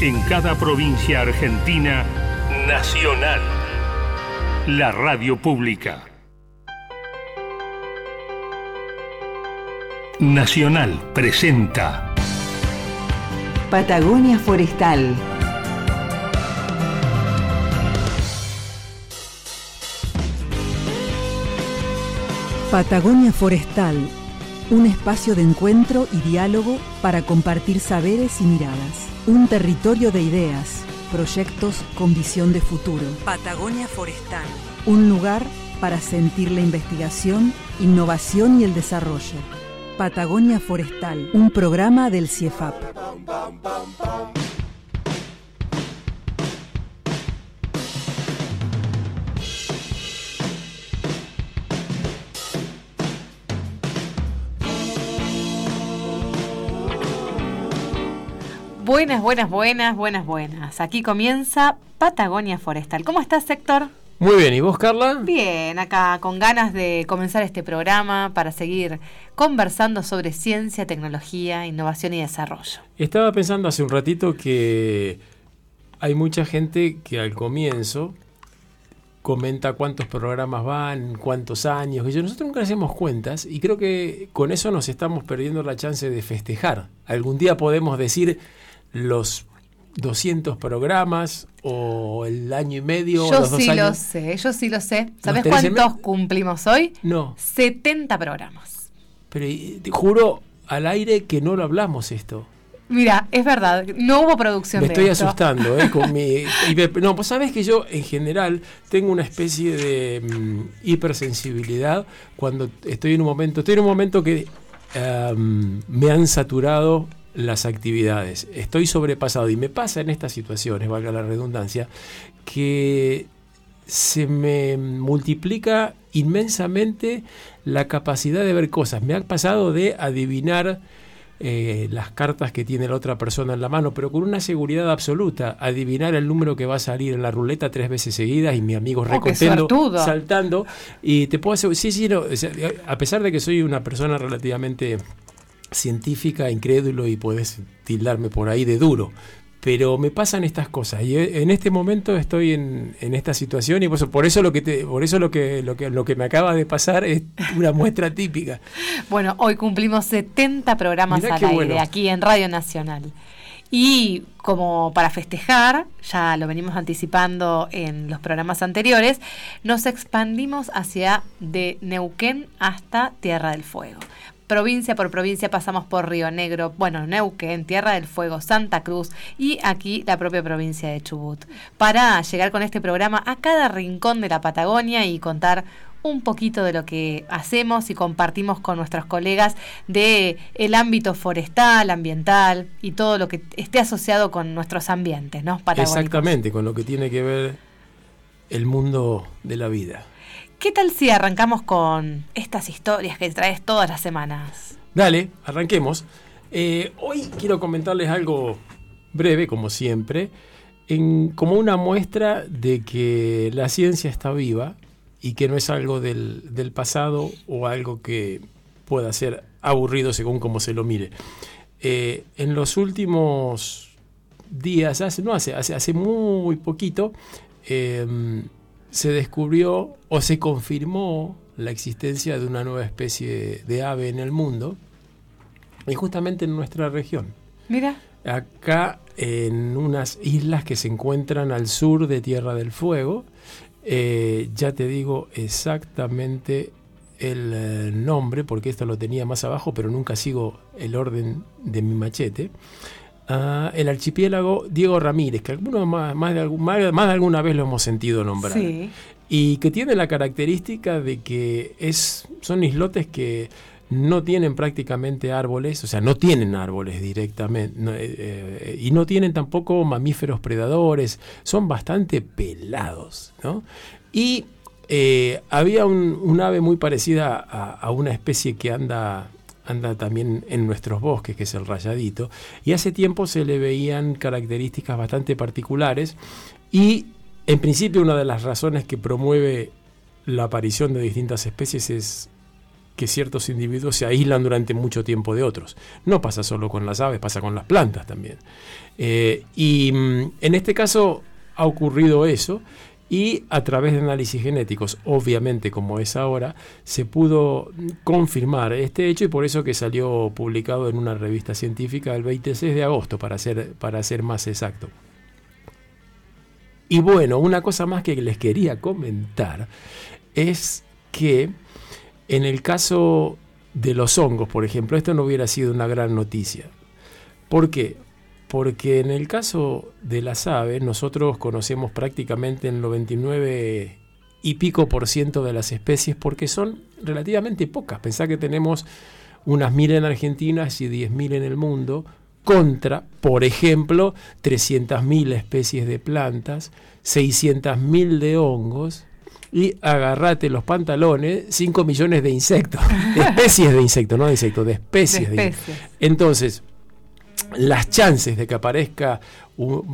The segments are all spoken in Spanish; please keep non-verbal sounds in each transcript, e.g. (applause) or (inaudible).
En cada provincia argentina, Nacional. La radio pública. Nacional presenta Patagonia Forestal. Patagonia Forestal, un espacio de encuentro y diálogo para compartir saberes y miradas. Un territorio de ideas, proyectos con visión de futuro. Patagonia Forestal. Un lugar para sentir la investigación, innovación y el desarrollo. Patagonia Forestal, un programa del CIEFAP. Buenas, buenas, buenas, buenas, buenas. Aquí comienza Patagonia Forestal. ¿Cómo estás, Héctor? Muy bien, ¿y vos, Carla? Bien, acá con ganas de comenzar este programa para seguir conversando sobre ciencia, tecnología, innovación y desarrollo. Estaba pensando hace un ratito que hay mucha gente que al comienzo comenta cuántos programas van, cuántos años, y nosotros nunca hacemos cuentas y creo que con eso nos estamos perdiendo la chance de festejar. Algún día podemos decir los 200 programas o el año y medio. Yo los dos sí lo sé, yo sí lo sé. ¿Sabes cuántos cumplimos hoy? No, 70 programas. pero te juro al aire que no lo hablamos esto. Mira, es verdad, no hubo producción Me de estoy esto. asustando, ¿eh? Con mi, (laughs) no, pues sabes que yo en general tengo una especie de mm, hipersensibilidad cuando estoy en un momento, estoy en un momento que em, me han saturado las actividades, estoy sobrepasado y me pasa en estas situaciones, valga la redundancia, que se me multiplica inmensamente la capacidad de ver cosas. Me ha pasado de adivinar eh, las cartas que tiene la otra persona en la mano, pero con una seguridad absoluta, adivinar el número que va a salir en la ruleta tres veces seguidas y mi amigo Oh, recontento, suertudo. saltando. Y te puedo asegurar, sí, sí, no, a pesar de que soy una persona relativamente científica, incrédulo y puedes tildarme por ahí de duro. Pero me pasan estas cosas y eh, en este momento estoy en, en esta situación y por eso, por eso lo que te, por eso lo que, lo que lo que me acaba de pasar es una (laughs) muestra típica. Bueno, hoy cumplimos 70 programas Mirá al aire bueno. aquí en Radio Nacional. Y como para festejar, ya lo venimos anticipando en los programas anteriores, nos expandimos hacia de Neuquén hasta Tierra del Fuego. Provincia por provincia pasamos por Río Negro, bueno, Neuquén, Tierra del Fuego, Santa Cruz y aquí la propia provincia de Chubut, para llegar con este programa a cada rincón de la Patagonia y contar un poquito de lo que hacemos y compartimos con nuestros colegas de el ámbito forestal, ambiental y todo lo que esté asociado con nuestros ambientes, ¿no? Exactamente, con lo que tiene que ver el mundo de la vida. ¿Qué tal si arrancamos con estas historias que traes todas las semanas? Dale, arranquemos. Eh, hoy quiero comentarles algo breve, como siempre, como una muestra de que la ciencia está viva y que no es algo del, del pasado o algo que pueda ser aburrido según como se lo mire. Eh, en los últimos días, hace, no hace, hace, hace muy poquito, eh, se descubrió o se confirmó la existencia de una nueva especie de ave en el mundo y justamente en nuestra región. Mira, Acá en unas islas que se encuentran al sur de Tierra del Fuego, eh, ya te digo exactamente el eh, nombre, porque esto lo tenía más abajo, pero nunca sigo el orden de mi machete. El archipiélago Diego Ramírez, que algunos más, más de, algún- más- más de alguna vez lo hemos sentido nombrar sí. y que tiene la característica de que es, son islotes que no tienen prácticamente árboles, o sea, no tienen árboles directamente, no, eh, eh, y no tienen tampoco mamíferos predadores, son bastante pelados, ¿no? Y eh, había un, un ave muy parecida a, a una especie que anda anda también en nuestros bosques, que es el rayadito, y hace tiempo se le veían características bastante particulares y en principio una de las razones que promueve la aparición de distintas especies es que ciertos individuos se aíslan durante mucho tiempo de otros. No pasa solo con las aves, pasa con las plantas también. Eh, y mm, en este caso ha ocurrido eso y a través de análisis genéticos, obviamente como es ahora, se pudo confirmar este hecho y por eso que salió publicado en una revista científica el 26 de agosto, para ser, para ser más exacto. Y bueno, una cosa más que les quería comentar es que en el caso de los hongos, por ejemplo, esto no hubiera sido una gran noticia. ¿Por qué? Porque en el caso de las aves, nosotros conocemos prácticamente el 99 y pico por ciento de las especies porque son relativamente pocas. Pensá que tenemos unas mil en Argentina y diez mil en el mundo, contra, por ejemplo, 300.000 especies de plantas, 600.000 de hongos y agarrate los pantalones, 5 millones de insectos, de (laughs) especies de insectos, no de insectos, de especies de, insectos. Entonces, las chances de que aparezca,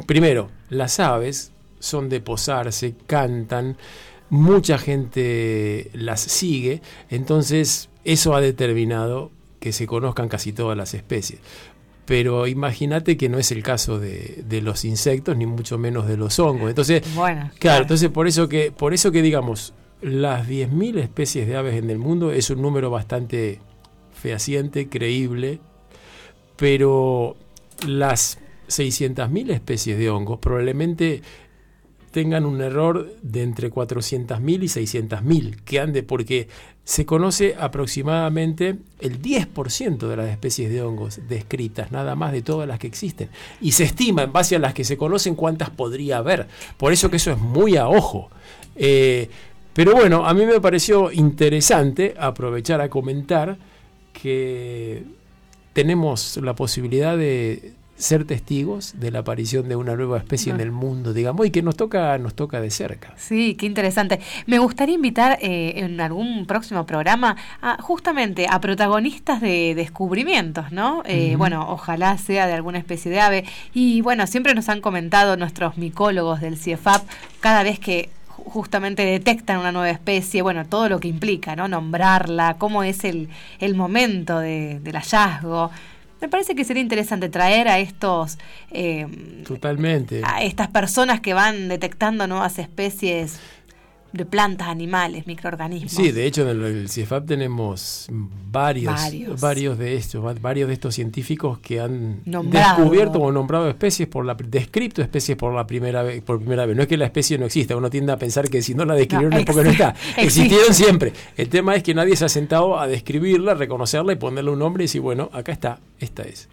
primero, las aves son de posarse, cantan, mucha gente las sigue, entonces eso ha determinado que se conozcan casi todas las especies pero imagínate que no es el caso de, los insectos ni mucho menos de los hongos. Entonces, claro, entonces por eso que por eso que digamos las 10.000 especies de aves en el mundo es un número bastante fehaciente, creíble, pero las 600.000 especies de hongos probablemente tengan un error de entre 400.000 y 600.000 que ande porque se conoce aproximadamente el 10% de las especies de hongos descritas, nada más de todas las que existen. Y se estima, en base a las que se conocen, cuántas podría haber. Por eso que eso es muy a ojo. Eh, pero bueno, a mí me pareció interesante aprovechar a comentar que tenemos la posibilidad de ser testigos de la aparición de una nueva especie en el mundo, digamos, y que nos toca, nos toca de cerca. Sí, qué interesante. Me gustaría invitar eh, en algún próximo programa a, justamente a protagonistas de descubrimientos, ¿no? Eh, bueno, ojalá sea de alguna especie de ave. Y bueno, siempre nos han comentado nuestros micólogos del CIEFAP, cada vez que justamente detectan una nueva especie, bueno, todo lo que implica, ¿no? Nombrarla, cómo es el, el momento de, del hallazgo. Me parece que sería interesante traer a estos... Eh, Totalmente. A estas personas que van detectando nuevas especies de plantas, animales, microorganismos. Sí, de hecho en el, CIEFAP tenemos varios, varios, de estos, varios de estos científicos que han descubierto o nombrado especies por la descrito especies por la primera vez, por primera vez. No es que la especie no exista, uno tiende a pensar que si no la describieron es porque no está. (laughs) Existieron siempre. El tema es que nadie se ha sentado a describirla, reconocerla y ponerle un nombre y decir, bueno, acá está, esta es.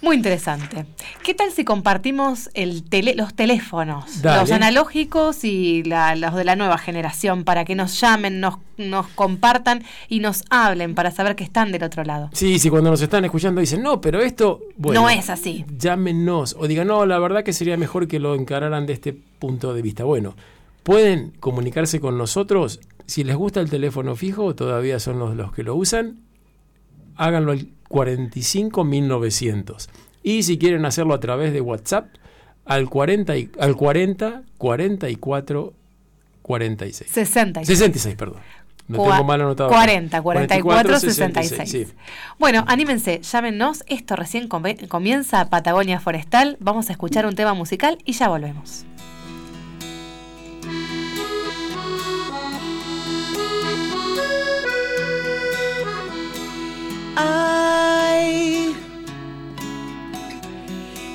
Muy interesante. ¿Qué tal si compartimos el los teléfonos, los analógicos y los de la nueva generación, para que nos llamen, nos, nos compartan y nos hablen para saber que están del otro lado? Sí, sí, cuando nos están escuchando dicen, no, pero esto... Bueno, no es así. Llámenos o digan, no, la verdad que sería mejor que lo encararan de este punto de vista. Bueno, pueden comunicarse con nosotros. Si les gusta el teléfono fijo, todavía son los, los que lo usan, háganlo al 45900. Y si quieren hacerlo a través de WhatsApp, al 40, al 40 44 46. 66. 66, perdón. No tengo mal anotado. 40, 44, 66. Bueno, anímense, llámenos. Esto recién comienza Patagonia Forestal. Vamos a escuchar un tema musical y ya volvemos.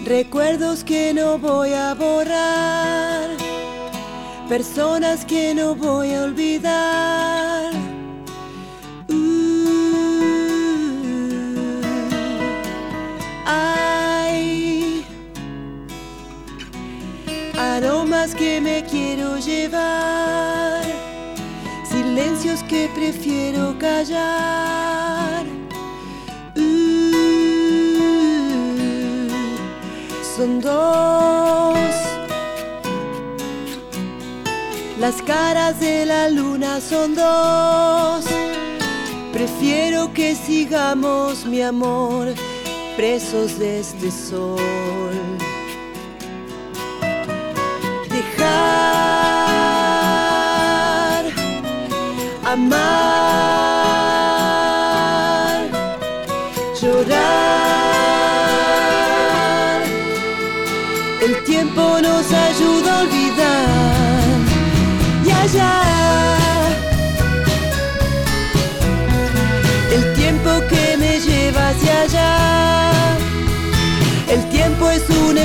Recuerdos que no voy a borrar, personas que no voy a olvidar. Uh, aromas que me quiero llevar, silencios que prefiero callar. Son dos. Las caras de la luna son dos. Prefiero que sigamos, mi amor, presos de este sol. Dejar amar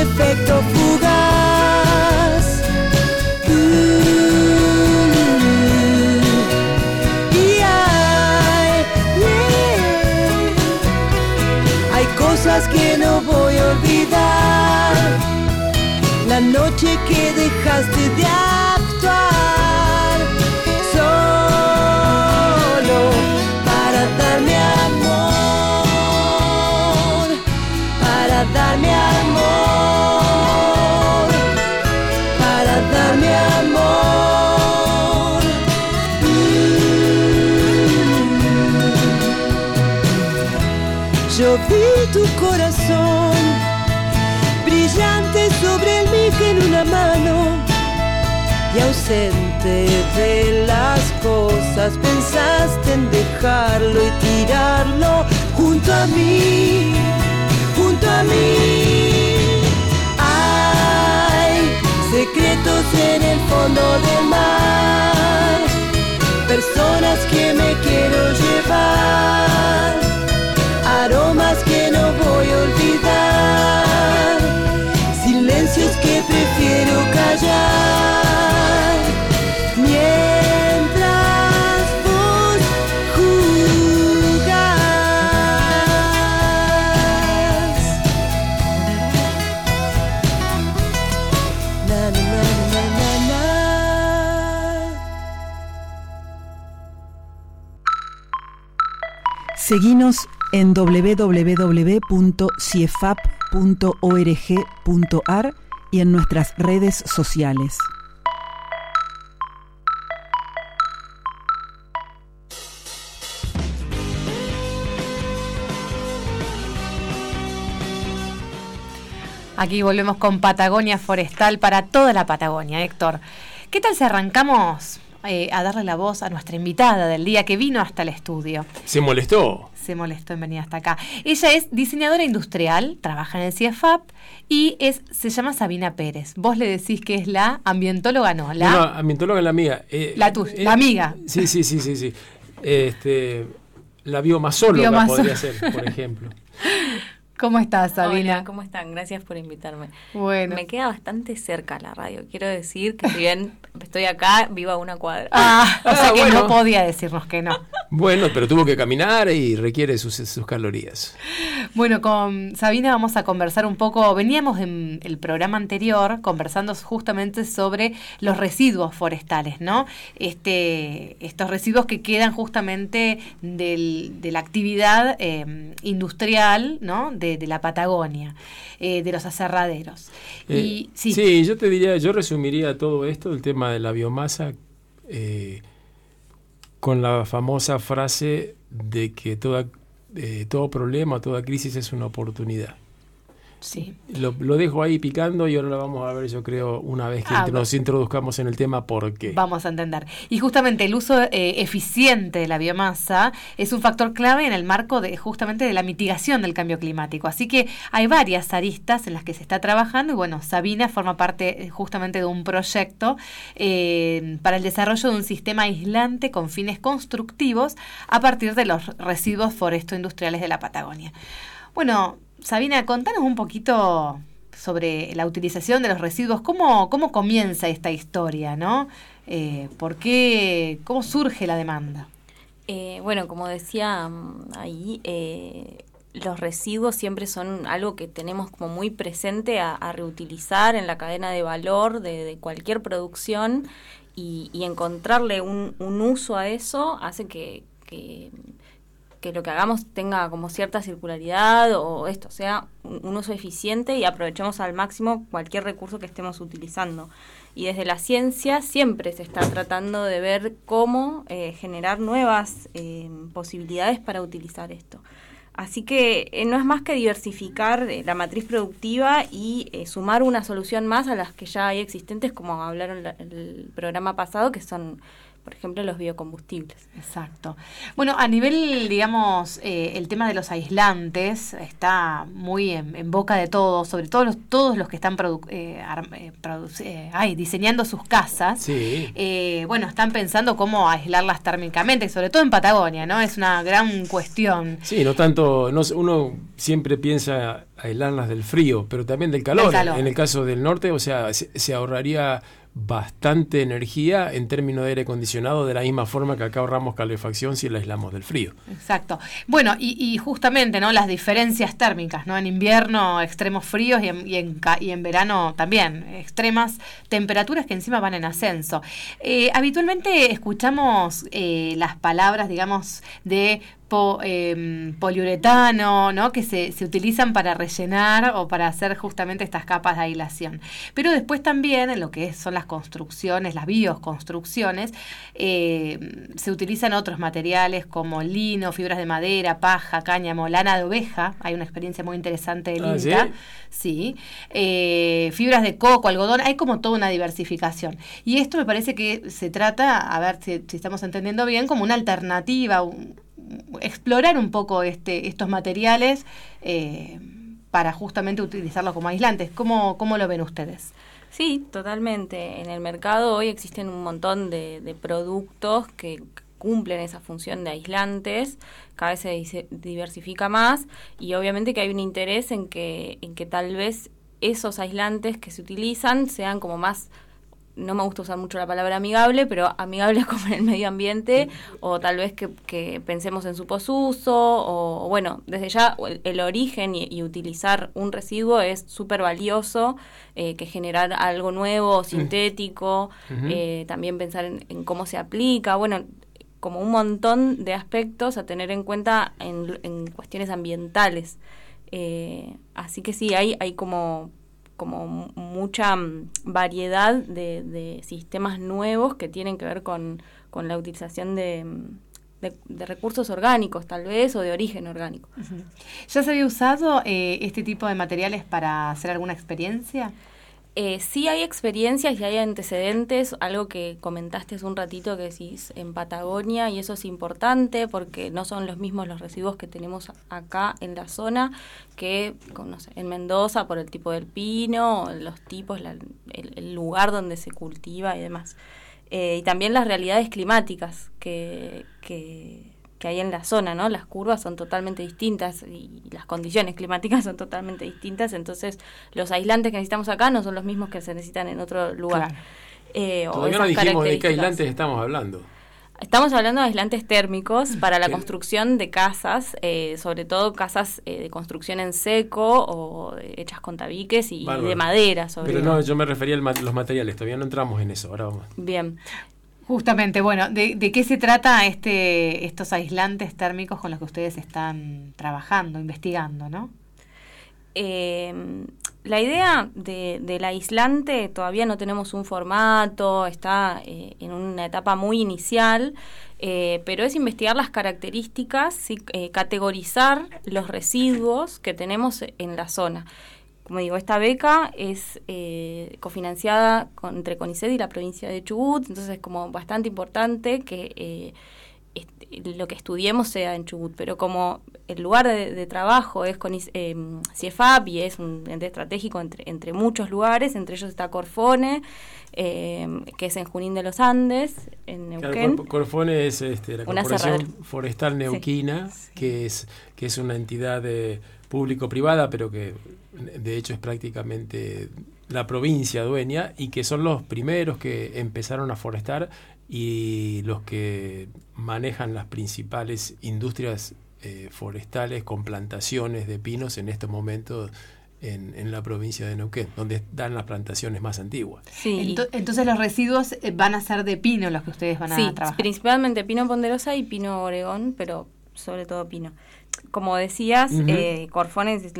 efecto fugaz. Uh, y hay, hay cosas que no voy a olvidar. La noche que dejaste de actuar. Solo para darme amor, para darme amor, Vi tu corazón brillante sobre el mic en una mano y ausente de las cosas pensaste en dejarlo y tirarlo junto a mí, junto a mí. Hay secretos en el fondo del mar, personas que me quiero llevar, aromas que no voy a olvidar. Silencios que prefiero callar. Mientras vos. Seguinos en www.ciefap.org.ar y en nuestras redes sociales. Aquí volvemos con Patagonia Forestal para toda la Patagonia, Héctor. ¿Qué tal si arrancamos eh, a darle la voz a nuestra invitada del día que vino hasta el estudio? Se molestó. Se molestó en venir hasta acá. Ella es diseñadora industrial, trabaja en el CIEFAP y es, se llama Sabina Pérez. Vos le decís que es la ambientóloga, no, la... No, ambientóloga es la amiga. Eh, La tuya, eh, la amiga. Sí, sí, sí, sí, sí. Este, la biomasóloga Biomaso- podría ser, por ejemplo. (laughs) ¿Cómo estás, Sabina? Hola, ¿cómo están? Gracias por invitarme. Bueno. Me queda bastante cerca la radio. Quiero decir que si bien estoy acá, vivo a una cuadra. Ah, (laughs) o sea Ah, que bueno. no podía decirnos que no. Bueno, pero tuvo que caminar y requiere sus, sus calorías. Bueno, con Sabina vamos a conversar un poco. Veníamos en el programa anterior conversando justamente sobre los residuos forestales, ¿no? Este, estos residuos que quedan justamente del- de la actividad eh, industrial, ¿no? De, de la Patagonia, eh, de los aserraderos. Eh, y sí, sí, yo te diría, yo resumiría todo esto, el tema de la biomasa, eh, con la famosa frase de que toda, todo problema, toda crisis es una oportunidad. Sí. Lo, lo dejo ahí picando y ahora lo vamos a ver, yo creo, una vez que Ah, nos introduzcamos en el tema, por qué. Vamos a entender. Y justamente el uso eh, eficiente de la biomasa es un factor clave en el marco de justamente de la mitigación del cambio climático. Así que hay varias aristas en las que se está trabajando y bueno, Sabina forma parte eh, justamente de un proyecto eh, para el desarrollo de un sistema aislante con fines constructivos a partir de los residuos foresto-industriales de la Patagonia. Bueno, Sabina, contanos un poquito sobre la utilización de los residuos. ¿Cómo, cómo comienza esta historia, no? Eh, ¿Por qué? ¿Cómo surge la demanda? Eh, bueno, como decía mm, ahí, eh, los residuos siempre son algo que tenemos como muy presente a, reutilizar en la cadena de valor de, cualquier producción y, encontrarle un, uso a eso hace que, que lo que hagamos tenga como cierta circularidad o esto sea un, uso eficiente y aprovechemos al máximo cualquier recurso que estemos utilizando. Y desde la ciencia siempre se está tratando de ver cómo eh, generar nuevas eh, posibilidades para utilizar esto. Así que eh, no es más que diversificar la matriz productiva y sumar una solución más a las que ya hay existentes, como hablaron la- el programa pasado, que son por ejemplo, los biocombustibles. Exacto. Bueno, a nivel, digamos, eh, el tema de los aislantes está muy en, boca de todos, sobre todo los, todos los que están eh, eh, diseñando sus casas. Sí. bueno, están pensando cómo aislarlas térmicamente, sobre todo en Patagonia, ¿no? Es una gran cuestión. Sí, no tanto, no, uno siempre piensa aislarlas del frío, pero también del calor. En el caso del norte, o sea, se ahorraría bastante energía en términos de aire acondicionado, de la misma forma que acá ahorramos calefacción si la aislamos del frío. Exacto. Bueno, y, justamente no las diferencias térmicas, ¿no? En invierno extremos fríos y en, y en, verano también extremas temperaturas que encima van en ascenso. Eh, habitualmente escuchamos eh, las palabras, digamos, de Em, poliuretano, ¿no? que se, se, utilizan para rellenar o para hacer justamente estas capas de aislación. Pero después también en lo que son las construcciones, las bioconstrucciones, eh, se utilizan otros materiales como lino, fibras de madera, paja, cáñamo, lana de oveja. Hay una experiencia muy interesante de ah, ¿sí? Eh, fibras de coco, algodón, hay como toda una diversificación. Y esto me parece que se trata, a ver si, si estamos entendiendo bien, como una alternativa, explorar un poco este, estos materiales eh, para justamente utilizarlos como aislantes. ¿Cómo, ¿Cómo lo ven ustedes? Sí, totalmente. En el mercado hoy existen un montón de, productos que cumplen esa función de aislantes, cada vez se diversifica más y obviamente que hay un interés en que, en que tal vez esos aislantes que se utilizan sean como más no me gusta usar mucho la palabra amigable, pero amigable (laughs) con el medio ambiente, o tal vez que, pensemos en su posuso, o bueno, desde ya el, origen y, utilizar un residuo es súper valioso, eh, que generar algo nuevo, sintético, eh, también pensar en, cómo se aplica, bueno, como un montón de aspectos a tener en cuenta en, cuestiones ambientales. Eh, así que sí, hay, hay como como mucha mm, variedad de, sistemas nuevos que tienen que ver con, la utilización mm, de, recursos orgánicos, tal vez, o de origen orgánico. ¿Ya se había usado eh, este tipo de materiales para hacer alguna experiencia? Eh, sí hay experiencias y hay antecedentes, algo que comentaste hace un ratito que decís en Patagonia y eso es importante porque no son los mismos los residuos que tenemos acá en la zona que en Mendoza por el tipo del pino, los tipos, el, lugar donde se cultiva y demás. Eh, y también las realidades climáticas que, que que hay en la zona, ¿no? Las curvas son totalmente distintas y las condiciones climáticas (laughs) son totalmente distintas, entonces los aislantes que necesitamos acá no son los mismos que se necesitan en otro lugar. Eh, Todavía no dijimos de qué aislantes estamos hablando. Estamos hablando de aislantes térmicos para la construcción de casas, eh, sobre todo casas eh, de construcción en seco o hechas con tabiques y, de madera. Sobre Pero no, yo me refería a los materiales, todavía no entramos en eso. Ahora vamos. Bien. Justamente, bueno, ¿de, qué se trata este, estos aislantes térmicos con los que ustedes están trabajando, investigando, no? Eh, la idea del aislante todavía no tenemos un formato, está eh, en una etapa muy inicial, eh, pero es investigar las características, categorizar los residuos que tenemos en la zona. Como digo, esta beca es eh, cofinanciada entre CONICET y la provincia de Chubut, entonces es como bastante importante que eh, lo que estudiemos sea en Chubut, pero como el lugar de, trabajo es con eh, CIEFAP y es un ente estratégico entre, entre muchos lugares, entre ellos está Corfone, eh, que es en Junín de los Andes, en Neuquén. Corfone es este, la Corporación Forestal Neuquina, Que, es, que es una entidad público-privada, pero que de hecho es prácticamente la provincia dueña y que son los primeros que empezaron a forestar y los que manejan las principales industrias eh, forestales con plantaciones de pinos en estos momentos en, la provincia de Neuquén, donde dan las plantaciones más antiguas. Sí. Entonces los residuos eh, van a ser de pino los que ustedes van a sí, trabajar. principalmente pino ponderosa y pino oregón, pero sobre todo pino. Como decías, uh Corfones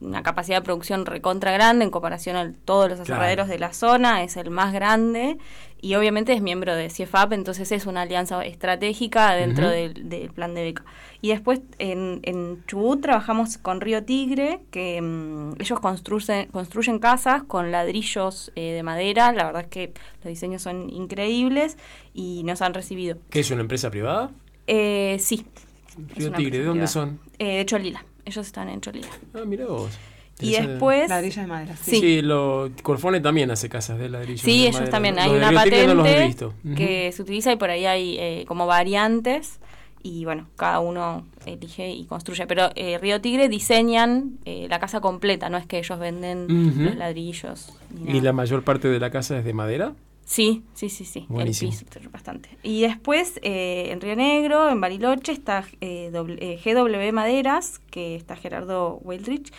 una capacidad de producción recontra grande en comparación a todos los aserraderos de la zona, es el más grande y obviamente es miembro de CIEFAP, entonces es una alianza estratégica dentro del, plan de beca. Y después en, en Chubut trabajamos con Río Tigre, que mm, ellos construyen, construyen casas con ladrillos eh, de madera, la verdad es que los diseños son increíbles y nos han recibido. ¿Qué es una empresa privada? Eh, sí. Río Tigre, ¿de dónde son? Eh, de Cholila, ellos están en Cholila. Ah, mira vos. Y después... Ladrillo de madera. Sí, sí lo, Corfone también hace casas de ladrillo. Sí, ellos también. Hay una patente que se utiliza y por ahí hay eh, como variantes y bueno, cada uno elige y construye. Pero eh, Río Tigre diseñan eh, la casa completa, no es que ellos venden los ladrillos. ¿Y la mayor parte de la casa es de madera? Sí, sí, sí, sí. El piso, bastante. Y después en Río Negro, en Bariloche, está GW Maderas, que está Gerardo Weldrich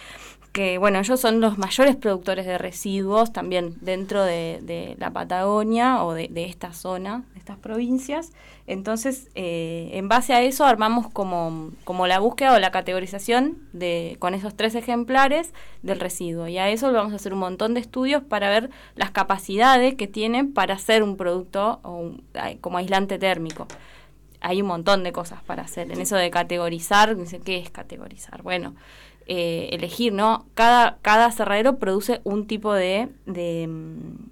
que bueno, ellos son los mayores productores de residuos también dentro de, la Patagonia o de, esta zona, de estas provincias. Entonces, eh, en base a eso armamos como, como la búsqueda o la categorización de, con esos tres ejemplares del residuo. Y a eso vamos a hacer un montón de estudios para ver las capacidades que tienen para hacer un producto como aislante térmico hay un montón de cosas para hacer. En eso de categorizar, ¿qué es categorizar? Bueno, eh, elegir, ¿no? Cada, cada cerradero produce un tipo de, de,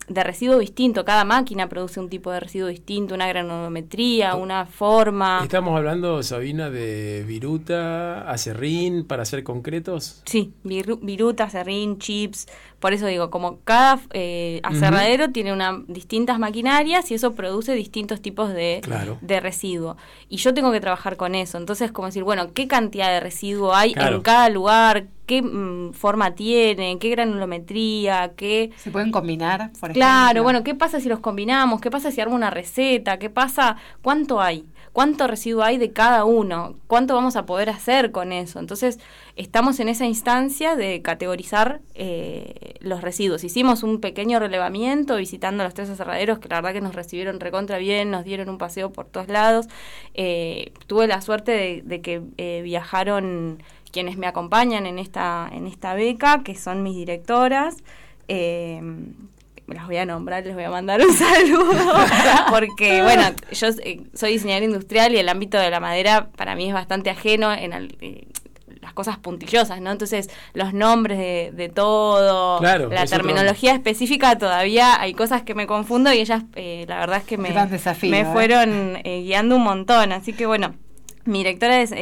residuo distinto, cada máquina produce un tipo de residuo distinto, una granometría, una forma. ¿Estamos hablando, Sabina, de viruta, acerrín, para ser concretos? Sí, viruta, acerrín, chips, por eso digo, como cada eh, aserradero tiene una, distintas maquinarias y eso produce distintos tipos de, de residuo. Y yo tengo que trabajar con eso. Entonces, como decir, bueno, ¿qué cantidad de residuo hay en cada lugar? ¿Qué mm, forma tiene? ¿Qué granulometría? ¿Qué... ¿Se pueden combinar, por Claro, bueno, ¿qué pasa si los combinamos? ¿Qué pasa si armo una receta? ¿Qué pasa? ¿Cuánto hay? Cuánto residuo hay de cada uno, cuánto vamos a poder hacer con eso. Entonces, estamos en esa instancia de categorizar eh, los residuos. Hicimos un pequeño relevamiento visitando los tres aserraderos, que la verdad que nos recibieron recontra bien, nos dieron un paseo por todos lados. Eh, tuve la suerte de, que eh, viajaron quienes me acompañan en esta, en esta beca, que son mis directoras, las voy a nombrar, les voy a mandar un (laughs) saludo, porque bueno, yo eh, soy diseñadora industrial y el ámbito de la madera para mí es bastante ajeno en eh, las cosas puntillosas, ¿no? Entonces, los nombres de, todo, la terminología específica, todavía hay cosas que me confundo y ellas, eh, la verdad es que me, me fueron guiando un montón, así que bueno, mi directora es,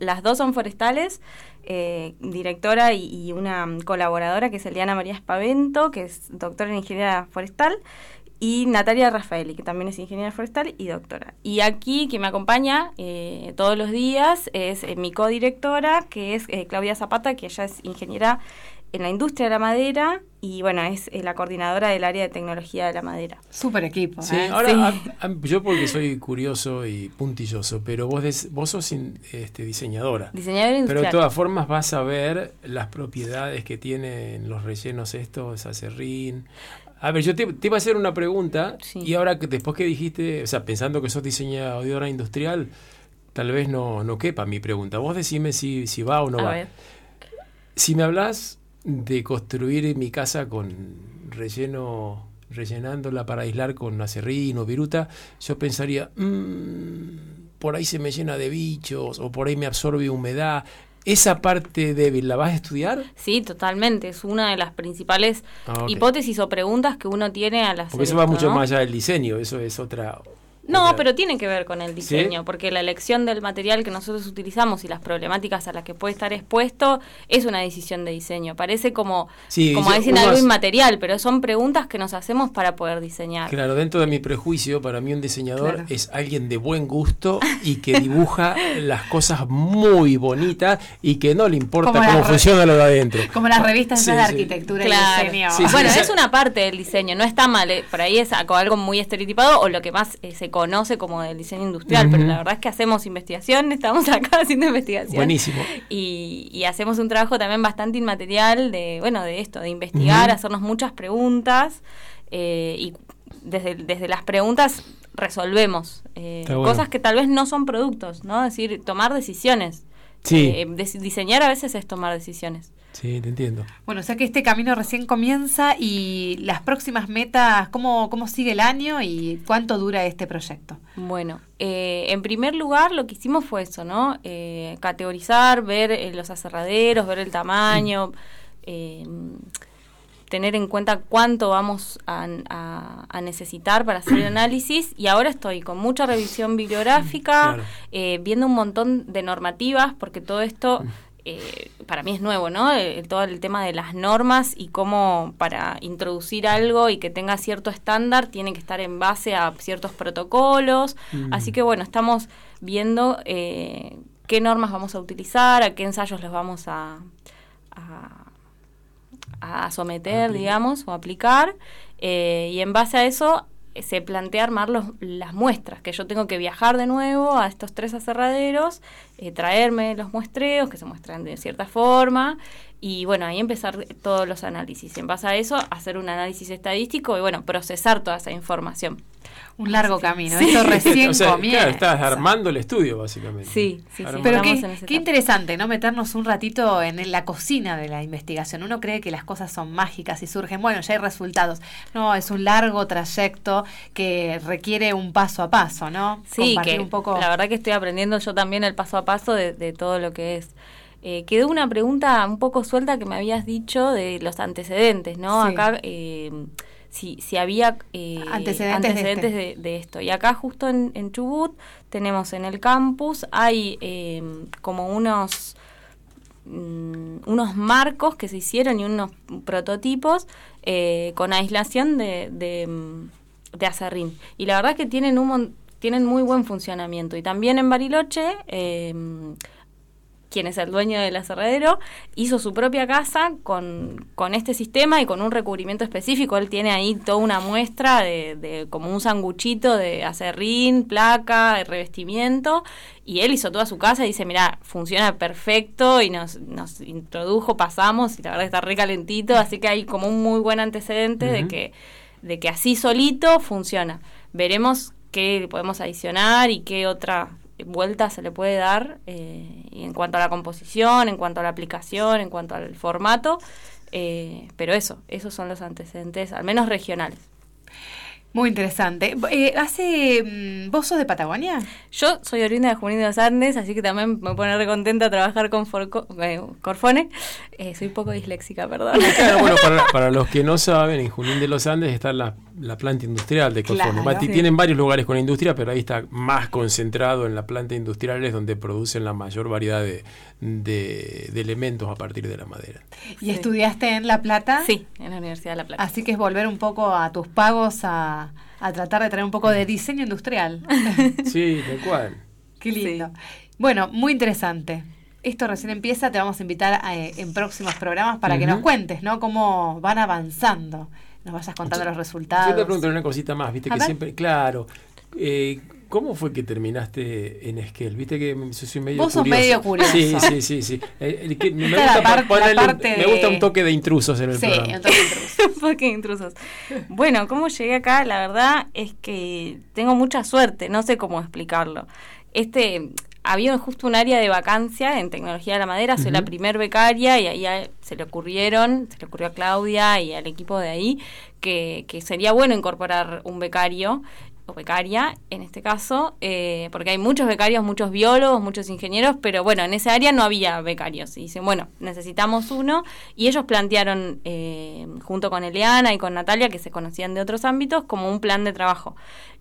las dos son forestales, eh, directora y, una colaboradora que es Eliana María Espavento, que es doctora en ingeniería forestal, y Natalia Rafaeli, que también es ingeniera forestal y doctora. Y aquí que me acompaña eh, todos los días es eh, mi codirectora, que es Claudia Zapata, que ella es ingeniera en la industria de la madera y bueno, es, la coordinadora del área de tecnología de la madera. Súper equipo. Sí, ¿eh? ahora yo porque soy curioso y puntilloso, pero vos, vos sos este, diseñadora. Diseñadora industrial. Pero de todas formas vas a ver las propiedades que tienen los rellenos estos, acerrín. A ver, yo te, iba a hacer una pregunta y ahora que después que dijiste, o sea, pensando que sos diseñadora industrial, tal vez no, no quepa mi pregunta. Vos decime si, si va o no va. Si me hablas de construir mi casa con relleno, rellenándola para aislar con acerrín o viruta, yo pensaría, mmm, por ahí se me llena de bichos o por ahí me absorbe humedad. ¿Esa parte débil la vas a estudiar? Sí, totalmente. Es una de las principales ah, hipótesis o preguntas que uno tiene a las Porque eso va mucho más allá del diseño, eso es otra no, pero tiene que ver con el diseño, porque la elección del material que nosotros utilizamos y las problemáticas a las que puede estar expuesto es una decisión de diseño. Parece como, como dicen algo inmaterial, pero son preguntas que nos hacemos para poder diseñar. Claro, dentro de mi prejuicio, para mí un diseñador es alguien de buen gusto y que (laughs) dibuja las cosas muy bonitas y que no le importa cómo funciona lo de adentro. (laughs) Como las revistas de arquitectura y diseño. bueno, es una parte del diseño, no está mal, eh, por ahí es algo muy estereotipado o lo que más eh, se conoce como del diseño industrial, pero la verdad es que hacemos investigación, (laughs) estamos acá haciendo investigación. Buenísimo. Y, hacemos un trabajo también bastante inmaterial de, bueno, de esto, de investigar, hacernos muchas preguntas eh, y desde, desde las preguntas resolvemos eh, cosas que tal vez no son productos, ¿no? Es decir, tomar decisiones. Sí. Eh, diseñar a veces es tomar decisiones. Sí, te entiendo. Bueno, o sea que este camino recién comienza y las próximas metas, ¿cómo, cómo sigue el año y cuánto dura este proyecto? Bueno, eh, en primer lugar lo que hicimos fue eso, ¿no? Eh, categorizar, ver eh, los aserraderos, ver el tamaño, eh, tener en cuenta cuánto vamos a, a- a necesitar para hacer el (clears throat) análisis y ahora estoy con mucha revisión bibliográfica, Claro. eh, viendo un montón de normativas, porque todo esto eh, para mí es nuevo, ¿no? Eh, todo el tema de las normas y cómo para introducir algo y que tenga cierto estándar tiene que estar en base a ciertos protocolos. Así que bueno, estamos viendo eh, qué normas vamos a utilizar, a qué ensayos los vamos a, a, a someter, digamos, o aplicar. eh, y en base a eso eh, se plantea armar los, las muestras, que yo tengo que viajar de nuevo a estos tres aserraderos, eh, traerme los muestreos, que se muestran de cierta forma, y bueno, ahí empezar todos los análisis. En base a eso, hacer un análisis estadístico y bueno, procesar toda esa información. Un largo camino, esto recién (laughs) o sea, comienza. claro, estás armando el estudio, básicamente. Sí, sí, sí. Pero qué, qué interesante, ¿no? Meternos un ratito en la cocina de la investigación. Uno cree que las cosas son mágicas y surgen, bueno, ya hay resultados. No, es un largo trayecto que requiere un paso a paso, ¿no? Sí, Compartir que un poco. la verdad que estoy aprendiendo yo también el paso a paso de, de todo lo que es. Eh, quedó una pregunta un poco suelta que me habías dicho de los antecedentes, ¿no? Sí. Acá, eh, si, si había eh, Antecedentes de este. de, de esto. Y acá justo en, en Chubut tenemos en el campus, hay eh, como unos mm, unos marcos que se hicieron y unos prototipos eh, con aislación de, de, mm, de acerrín. Y la verdad que tienen un mon- tienen muy buen funcionamiento. Y también en Bariloche, eh, quien es el dueño del aserradero, hizo su propia casa con, con este sistema y con un recubrimiento específico. Él tiene ahí toda una muestra de, de como un sanguchito de acerrín, placa, de revestimiento. Y él hizo toda su casa y dice, mira, funciona perfecto y nos, nos introdujo, pasamos y la verdad está re calentito. Así que hay como un muy buen antecedente de, que, de que así solito funciona. Veremos qué le podemos adicionar y qué otra vuelta se le puede dar eh, y en cuanto a la composición, en cuanto a la aplicación, en cuanto al formato. eh, pero eso, esos son los antecedentes, al menos regionales. Muy interesante. Eh, hace, mm, ¿Vos sos de Patagonia? Yo soy oriunda de Junín de los Andes, así que también me pone re contenta trabajar con Forco- eh, Corfone. Eh, soy un poco disléxica, perdón. Claro, bueno, para, para los que no saben, en Junín de los Andes está la, la planta industrial de Corfone. Claro, sí. Tienen varios lugares con industria, pero ahí está más concentrado en la planta industrial, es donde producen la mayor variedad de, de- de elementos a partir de la madera. ¿Y Sí. estudiaste en La Plata? Sí, en la Universidad de La Plata. Así que es volver un poco a tus pagos a, a tratar de traer un poco de diseño industrial. (laughs) Sí, tal cual. Qué lindo. Bueno, muy interesante. Esto recién empieza, te vamos a invitar a, eh, en próximos programas para que nos cuentes, ¿no? Cómo van avanzando. Nos vayas contando los resultados. Yo te pregunto una cosita más, viste que ver. siempre, claro, eh, ¿cómo fue que terminaste en Esquel? Viste que yo soy medio Vos sos curioso. medio curioso. Sí, sí, sí, sí. Eh, que- me, gusta par- la ponerle un- parte me gusta de- un toque de intrusos en el Sí, programa. entonces intruso. un poco (laughs) intrusos. Bueno, ¿cómo llegué acá? La verdad es que tengo mucha suerte, no sé cómo explicarlo. Este, había justo un área de vacancia en tecnología de la madera, soy la primer becaria y ahí a- se le ocurrieron, se le ocurrió a Claudia y al equipo de ahí que, que sería bueno incorporar un becario o becaria en este caso, eh, porque hay muchos becarios, muchos biólogos, muchos ingenieros, pero bueno, en esa área no había becarios. Y dicen, bueno, necesitamos uno. Y ellos plantearon, eh, junto con Eliana y con Natalia, que se conocían de otros ámbitos, como un plan de trabajo.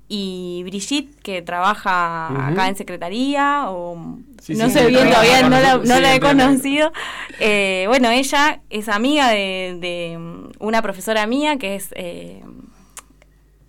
Y Brigitte, que trabaja acá en secretaría, o Sí, no sí, sé bien, todavía no la, nosotros, no sí, la he conocido. Eh, bueno, ella es amiga de, de, mm, una profesora mía que es... eh,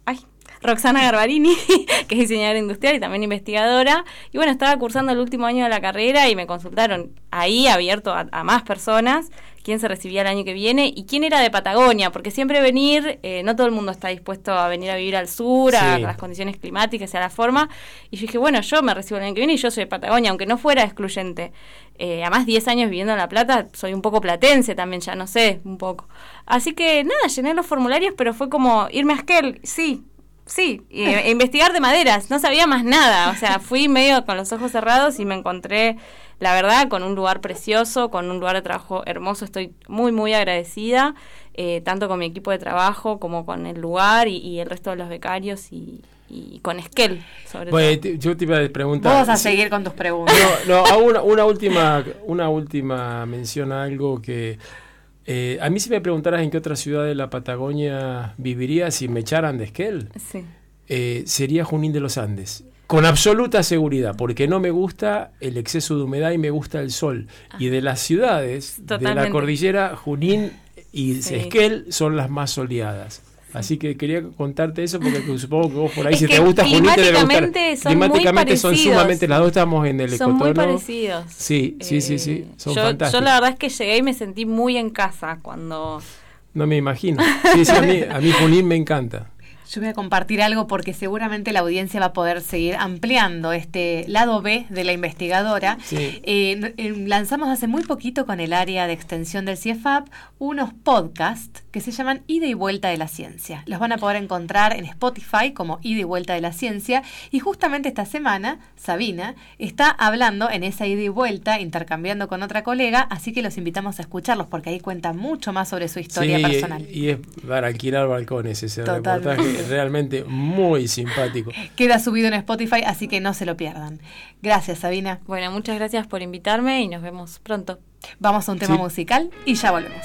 ay, Roxana Garbarini, (laughs) que es diseñadora industrial y también investigadora. Y bueno, estaba cursando el último año de la carrera y me consultaron ahí, abierto a, a más personas, quién se recibía el año que viene y quién era de Patagonia, porque siempre venir, eh, no todo el mundo está dispuesto a venir a vivir al sur, a, las condiciones climáticas y a la forma. Y yo dije, bueno, yo me recibo el año que viene y yo soy de Patagonia, aunque no fuera excluyente. Eh, además, 10 años viviendo en La Plata, soy un poco platense también, ya no sé, un poco. Así que nada, llené los formularios, pero fue como irme a Esquel, sí, sí, (laughs) e investigar de maderas, no sabía más nada. O sea, fui medio con los ojos cerrados y me encontré la verdad, con un lugar precioso, con un lugar de trabajo hermoso, estoy muy, muy agradecida, eh, tanto con mi equipo de trabajo como con el lugar y, el resto de los becarios y, con Esquel, sobre todo. yo te iba a preguntar. Vamos a seguir con tus preguntas. No, no, una, una, última, una última mención a algo que eh, a mí si me preguntaras en qué otra ciudad de la Patagonia viviría si me echaran de Esquel, eh, sería Junín de los Andes. Con absoluta seguridad, porque no me gusta el exceso de humedad y me gusta el sol. Y de las ciudades de la cordillera, Junín y Esquel son las más soleadas. Así que quería contarte eso porque (laughs) supongo que vos por ahí, si te gusta Junín, te debe gustar. Son climáticamente son sumamente, las dos estamos en el Son muy parecidos. Sí, sí, sí, sí, son yo, fantásticos. Yo la verdad es que llegué y me sentí muy en casa cuando... No me imagino. (laughs) Sí, sí, a mí, a mí Junín me encanta. Yo voy a compartir algo porque seguramente la audiencia va a poder seguir ampliando este lado B de la investigadora. Eh, lanzamos hace muy poquito con el área de extensión del CIEFAP unos podcasts que se llaman Ida y Vuelta de la Ciencia. Los van a poder encontrar en Spotify como Ida y Vuelta de la Ciencia. Y justamente esta semana, Sabina está hablando en esa ida y vuelta, intercambiando con otra colega, así que los invitamos a escucharlos porque ahí cuenta mucho más sobre su historia personal. Y, es para alquilar balcones ese reportaje realmente muy simpático. Queda subido en Spotify, así que no se lo pierdan. Gracias, Sabina. Bueno, muchas gracias por invitarme y nos vemos pronto. Vamos a un tema musical y ya volvemos.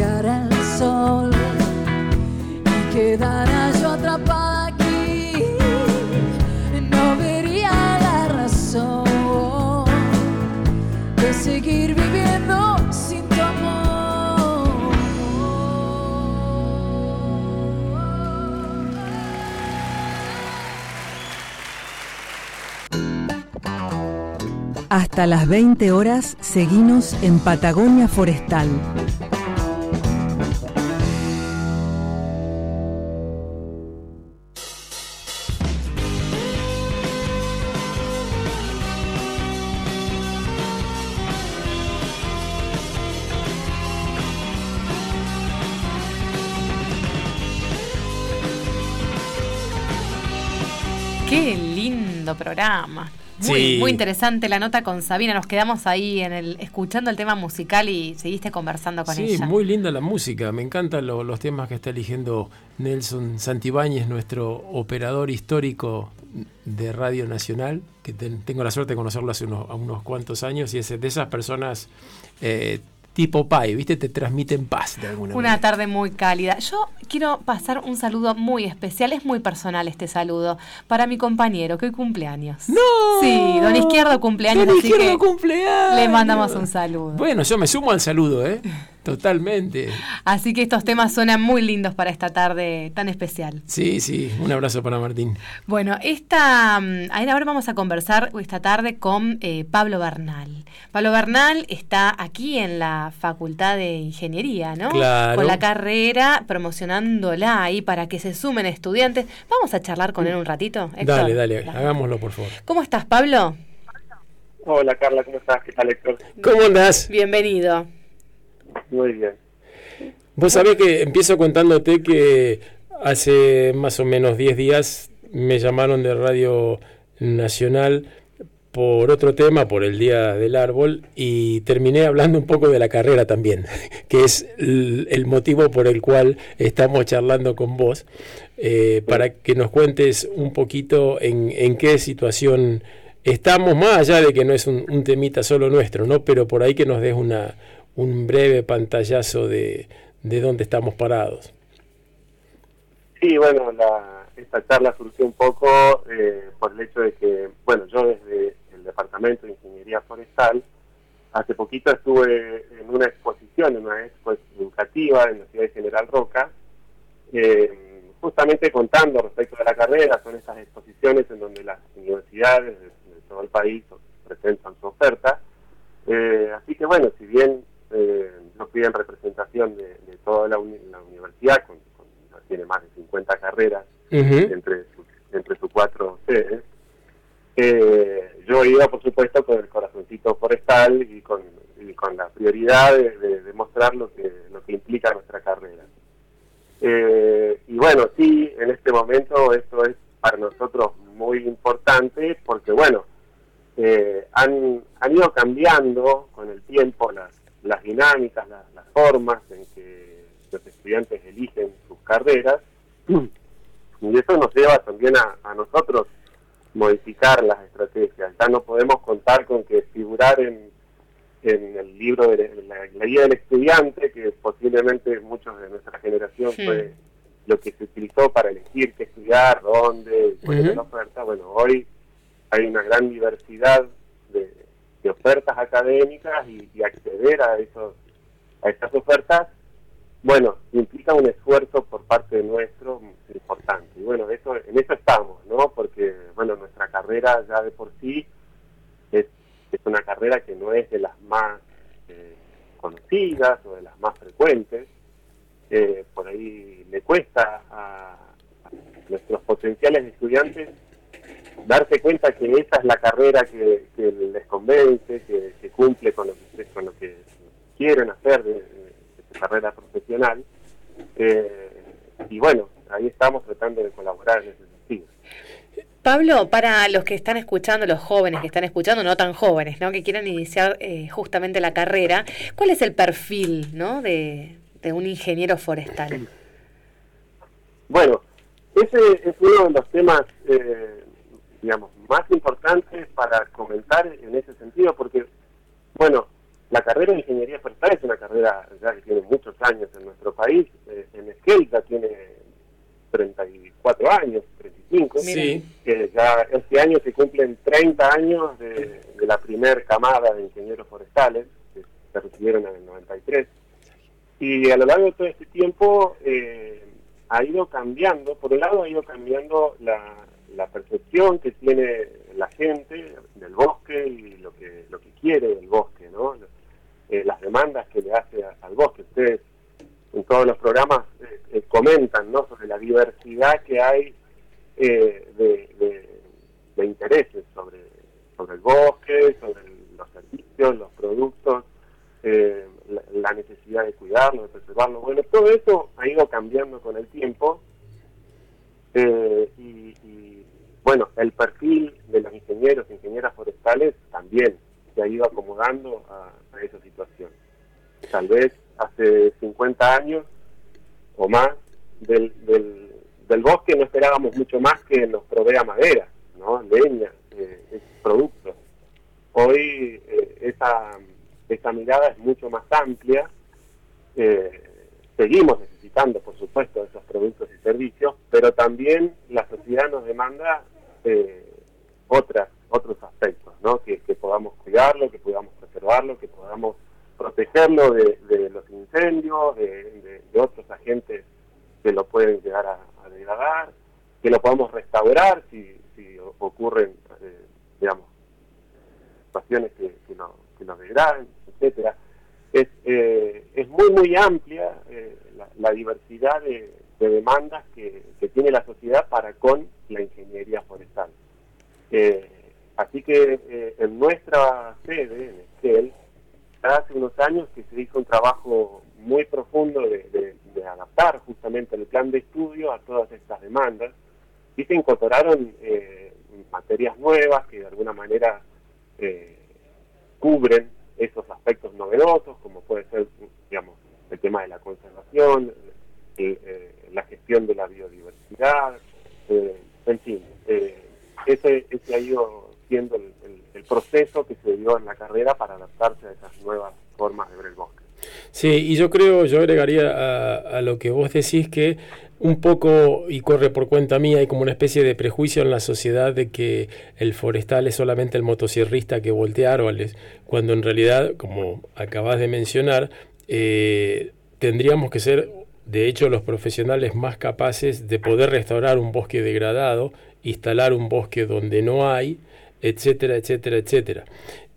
no brillara el sol y quedara yo atrapada aquí, no vería la razón de seguir viviendo sin tu amor. Hasta las 20 horas seguimos en Patagonia Forestal. Programa. Muy, Sí. muy interesante la nota con Sabina. Nos quedamos ahí en el escuchando el tema musical y seguiste conversando con sí, ella. muy linda la música. Me encantan lo- los temas que está eligiendo Nelson Santibáñez, nuestro operador histórico de Radio Nacional, que ten- tengo la suerte de conocerlo hace unos, unos cuantos años y es de esas personas eh, tipo pie, ¿viste? Te transmiten paz de alguna Una manera. tarde muy cálida. Yo quiero pasar un saludo muy especial, es muy personal este saludo, para mi compañero que hoy cumpleaños. ¡No! Sí, don Izquierdo cumpleaños, Don así Izquierdo que cumpleaños. le mandamos un saludo. Bueno, yo me sumo al saludo, ¿eh? Totalmente. Así que estos temas suenan muy lindos para esta tarde tan especial. Sí, sí, un abrazo para Martín. Bueno, esta, mm, ahora vamos a conversar esta tarde con eh, Pablo Bernal. Pablo Bernal está aquí en la Facultad de Ingeniería, ¿no? Claro. Con la carrera, promocionándola ahí para que se sumen estudiantes. Vamos a charlar con él un ratito. Héctor. Dale, dale, hagámoslo por favor. ¿Cómo estás, Pablo? Hola Carla, ¿cómo estás? ¿Qué tal Héctor? ¿Cómo andás? Bienvenido. Muy bien. Vos sabés que empiezo contándote que hace más o menos 10 días me llamaron de Radio Nacional por otro tema, por el Día del Árbol, y terminé hablando un poco de la carrera también, (laughs) que es el, motivo por el cual estamos charlando con vos, eh, para que nos cuentes un poquito en, en qué situación estamos, más allá de que no es un, un temita solo nuestro, ¿no? pero por ahí que nos des una, un breve pantallazo de, de dónde estamos parados. Sí, bueno, la, esta charla surgió un poco eh, por el hecho de que, bueno, yo desde el Departamento de Ingeniería Forestal, hace poquito estuve en una exposición, en una expo educativa en la ciudad de General Roca, eh, justamente contando respecto de la carrera, son estas exposiciones en donde las universidades de, todo el país presentan su oferta. Eh, así que bueno, si bien eh, yo fui en representación de, de toda la, uni la universidad, con, con, tiene más de 50 carreras Uh -huh. entre, sus, entre sus cuatro sedes, eh, yo iba por supuesto con el corazoncito forestal y con, y con la prioridad de, de, de, mostrar lo que, lo que implica nuestra carrera. Eh, y bueno, sí, en este momento esto es para nosotros muy importante porque bueno, eh, han, han ido cambiando con el tiempo las, las dinámicas, las, las formas en que los estudiantes eligen sus carreras (clears throat) y eso nos lleva también a, a nosotros modificar las estrategias. Ya no podemos contar con que figurar en, en el libro de la, la, guía del estudiante, que posiblemente muchos de nuestra generación sí. fue lo que se utilizó para elegir qué estudiar, dónde, cuál uh -huh. la oferta. Bueno, hoy hay una gran diversidad de, de ofertas académicas y, y, acceder a esos a estas ofertas bueno, implica un esfuerzo por parte nuestro importante. Y bueno, eso, en eso estamos, ¿no? Porque, bueno, nuestra carrera ya de por sí es, es una carrera que no es de las más eh, conocidas o de las más frecuentes. Eh, por ahí le cuesta a, nuestros potenciales estudiantes darse cuenta que esa es la carrera que, que les convence, que, que, cumple con lo que, con lo que quieren hacer de, su carrera profesional. Eh, y bueno, ahí estamos tratando de colaborar en ese sentido. Pablo, para los que están escuchando, los jóvenes que están escuchando, no tan jóvenes, ¿no? que quieran iniciar eh, justamente la carrera, ¿cuál es el perfil ¿no? de, de un ingeniero forestal? Bueno, ese es uno de los temas, eh, digamos, más importantes para comentar en ese sentido, porque, bueno, la carrera de ingeniería forestal es una carrera ya que tiene muchos años en nuestro país. Eh, en Esquel ya tiene 34 años, 35. Sí. Que ya este año se cumplen 30 años de, de la primer camada de ingenieros forestales, que se recibieron en el 93. Y a lo largo de todo este tiempo eh, ha ido cambiando, por un lado ha ido cambiando la, la percepción que tiene la gente del bosque y lo que, lo que quiere del bosque, ¿no? Eh, las demandas que le hace al bosque. Ustedes en todos los programas eh, eh, comentan ¿no? sobre la diversidad que hay de, de, de, intereses sobre, sobre el bosque, sobre los servicios, los productos, la, la, necesidad de cuidarlo, de preservarlo. Bueno, todo eso ha ido cambiando con el tiempo y, y, bueno, el perfil de los ingenieros e ingenieras forestales también se ha ido acomodando a, esa situación. Tal vez hace 50 años o más del, del, del, bosque no esperábamos mucho más que nos provea madera, ¿no? leña, eh, productos. Hoy eh, esa, esta mirada es mucho más amplia. Eh, seguimos necesitando, por supuesto, esos productos y servicios, pero también la sociedad nos demanda eh, otras, otros aspectos, ¿no? Que, podamos cuidarlo, que podamos preservarlo, que podamos protegerlo de, los incendios, de, otros agentes que lo pueden llegar a, degradar, que lo podamos restaurar si, ocurren, eh, digamos, situaciones que, que, degraden, etcétera. Es, eh, es muy, muy amplia eh, la, diversidad de, demandas que, tiene la sociedad para con la ingeniería forestal. Eh, así que en nuestra sede, en Esquel, hace unos años que se hizo un trabajo muy profundo de, adaptar justamente el plan de estudio a todas estas demandas y se incorporaron materias nuevas que de alguna manera cubren esos aspectos novedosos, como puede ser, digamos, el tema de la conservación, eh, la gestión de la biodiversidad, eh, en fin, eh, ese, ese ha ido siendo el, proceso que se dio en la carrera para adaptarse a esas nuevas formas de ver el bosque. Sí, y yo creo, yo agregaría a, lo que vos decís que un poco, y corre por cuenta mía, hay como una especie de prejuicio en la sociedad de que el forestal es solamente el motosierrista que voltea árboles, cuando en realidad, como acabas de mencionar, eh, tendríamos que ser, de hecho, los profesionales más capaces de poder restaurar un bosque degradado, instalar un bosque donde no hay, etcétera, etcétera, etcétera.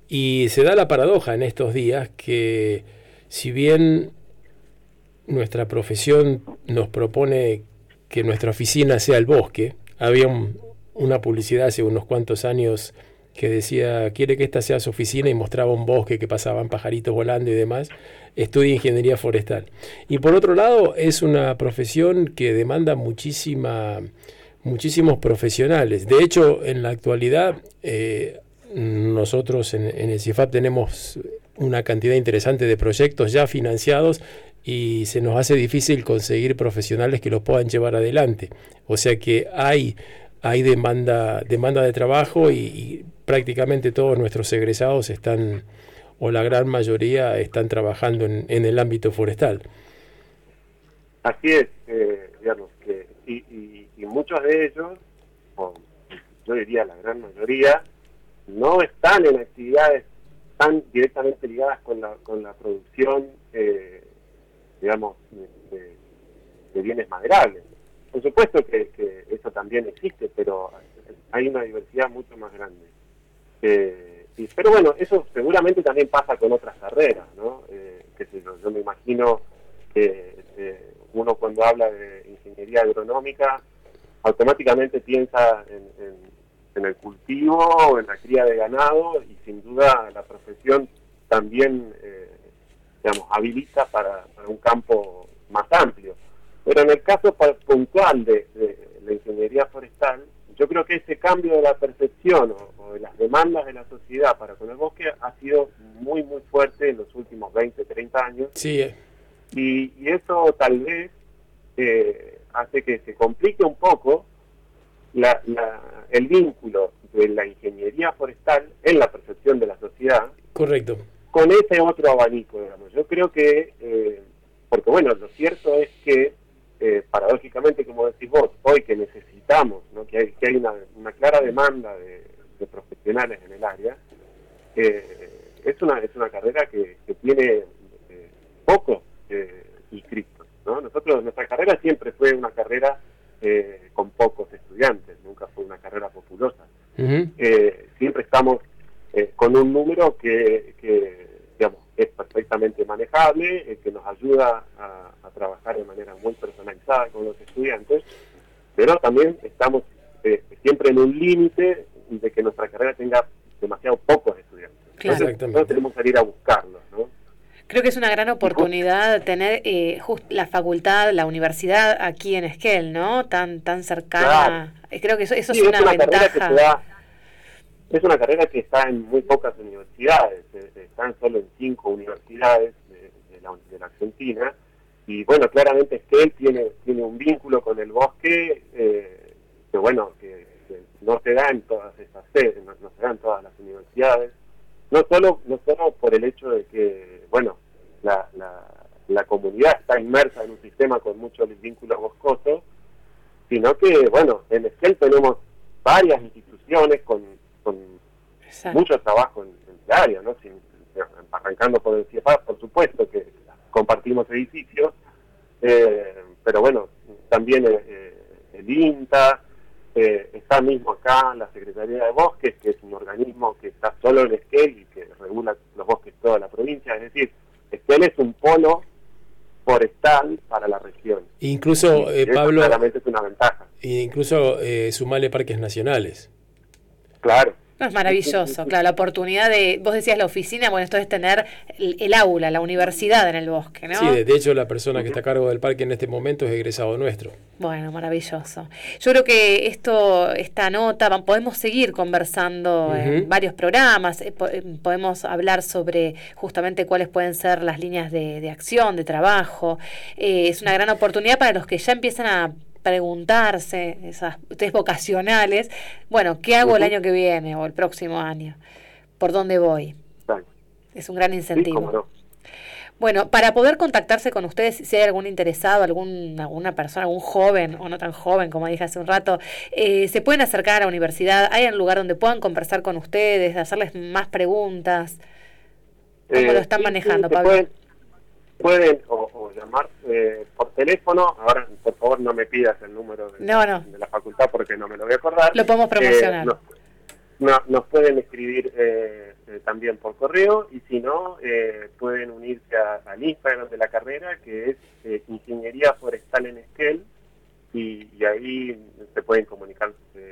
Y se da la paradoja en estos días que si bien nuestra profesión nos propone que nuestra oficina sea el bosque. Había una publicidad hace unos cuantos años que decía, quiere que esta sea su oficina y mostraba un bosque que pasaban pajaritos volando y demás, estudia ingeniería forestal. Y por otro lado, es una profesión que demanda muchísima, muchísimos profesionales. De hecho, en la actualidad, eh, nosotros en, en el CIFAP tenemos una cantidad interesante de proyectos ya financiados y se nos hace difícil conseguir profesionales que los puedan llevar adelante. O sea que hay, hay demanda, demanda de trabajo y, prácticamente todos nuestros egresados están, o la gran mayoría, están trabajando en, el ámbito forestal. Así es, eh, digamos, que, y, y, muchos de ellos, o yo diría la gran mayoría, no están en actividades tan directamente ligadas con la, con la producción eh, digamos, de, bienes maderables. Por supuesto que, eso también existe, pero hay una diversidad mucho más grande. Eh, pero bueno, eso seguramente también pasa con otras carreras, ¿no? Eh, que yo, me imagino que eh, uno cuando habla de ingeniería agronómica automáticamente piensa en, el cultivo en la cría de ganado y sin duda la profesión también digamos, habilita para, un campo más amplio. Pero en el caso puntual de, la ingeniería forestal, yo creo que ese cambio de la percepción o, de las demandas de la sociedad para con el bosque ha sido muy, muy fuerte en los últimos 20, 30 años. Sí. Eh. Y, eso tal vez eh, hace que se complique un poco la, el vínculo de la ingeniería forestal en la percepción de la sociedad. Correcto con ese otro abanico, digamos. Yo creo que, eh, porque bueno, lo cierto es que, eh, paradójicamente, como decís vos, hoy que necesitamos, ¿no? que hay, que hay una, clara demanda de, profesionales en el área, eh, es, una, es una carrera que, tiene pocos inscritos. ¿no? Nosotros, nuestra carrera siempre fue una carrera con pocos estudiantes, nunca fue una carrera populosa. siempre estamos con un número que, que es perfectamente manejable, eh, que nos ayuda a, trabajar de manera muy personalizada con los estudiantes, pero también estamos eh, siempre en un límite de que nuestra carrera tenga demasiado pocos estudiantes. Entonces, tenemos que salir a buscarlos, ¿no? Creo que es una gran oportunidad tener eh, la facultad, la universidad aquí en Esquel, ¿no? Tan tan cercana. Creo que eso, eso es una, ventaja. es una carrera que está en muy pocas universidades, eh, están solo en cinco universidades de, la, Argentina, y bueno, claramente es que él tiene, tiene un vínculo con el bosque eh, que bueno, que, no se da en todas esas sedes, no, se da en todas las universidades, no solo, no solo por el hecho de que, bueno, la, la, comunidad está inmersa en un sistema con muchos vínculos boscosos, sino que, bueno, en Esquel tenemos varias instituciones con, con mucho trabajo en, el área, ¿no? arrancando por el CIEPAS, por supuesto que compartimos edificios, eh, pero bueno, también eh, el INTA, eh, está mismo acá la Secretaría de Bosques, que es un organismo que está solo en Esquel y que regula los bosques de toda la provincia, es decir, Esquel es un polo forestal para la región. Incluso, Pablo... Claramente es una ventaja. Incluso eh, sumarle parques nacionales. Claro, es maravilloso, claro, la oportunidad de, vos decías la oficina, bueno, esto es tener el, aula, la universidad en el bosque, ¿no? Sí, de hecho la persona que está a cargo del parque en este momento es egresado nuestro. Bueno, maravilloso. Yo creo que esto, esta nota, podemos seguir conversando en varios programas, eh, eh, podemos hablar sobre justamente cuáles pueden ser las líneas de, acción, de trabajo. Eh, es una gran oportunidad para los que ya empiezan a preguntarse, esas test vocacionales, bueno, ¿qué hago el año que viene o el próximo año? ¿Por dónde voy? Es un gran incentivo. Bueno, para poder contactarse con ustedes, si hay algún interesado, algún, alguna persona, algún joven o no tan joven, como dije hace un rato, eh, se pueden acercar a la universidad, hay un lugar donde puedan conversar con ustedes, hacerles más preguntas. ¿Cómo lo eh, están manejando, Pablo? pueden o, llamar eh, por teléfono. Ahora, por favor, no me pidas el número de, la facultad porque no me lo voy a acordar. Lo podemos promocionar. Eh, nos, pueden escribir eh, también por correo y si no, pueden unirse al Instagram de la carrera que es Ingeniería Forestal en Esquel y, ahí se pueden comunicar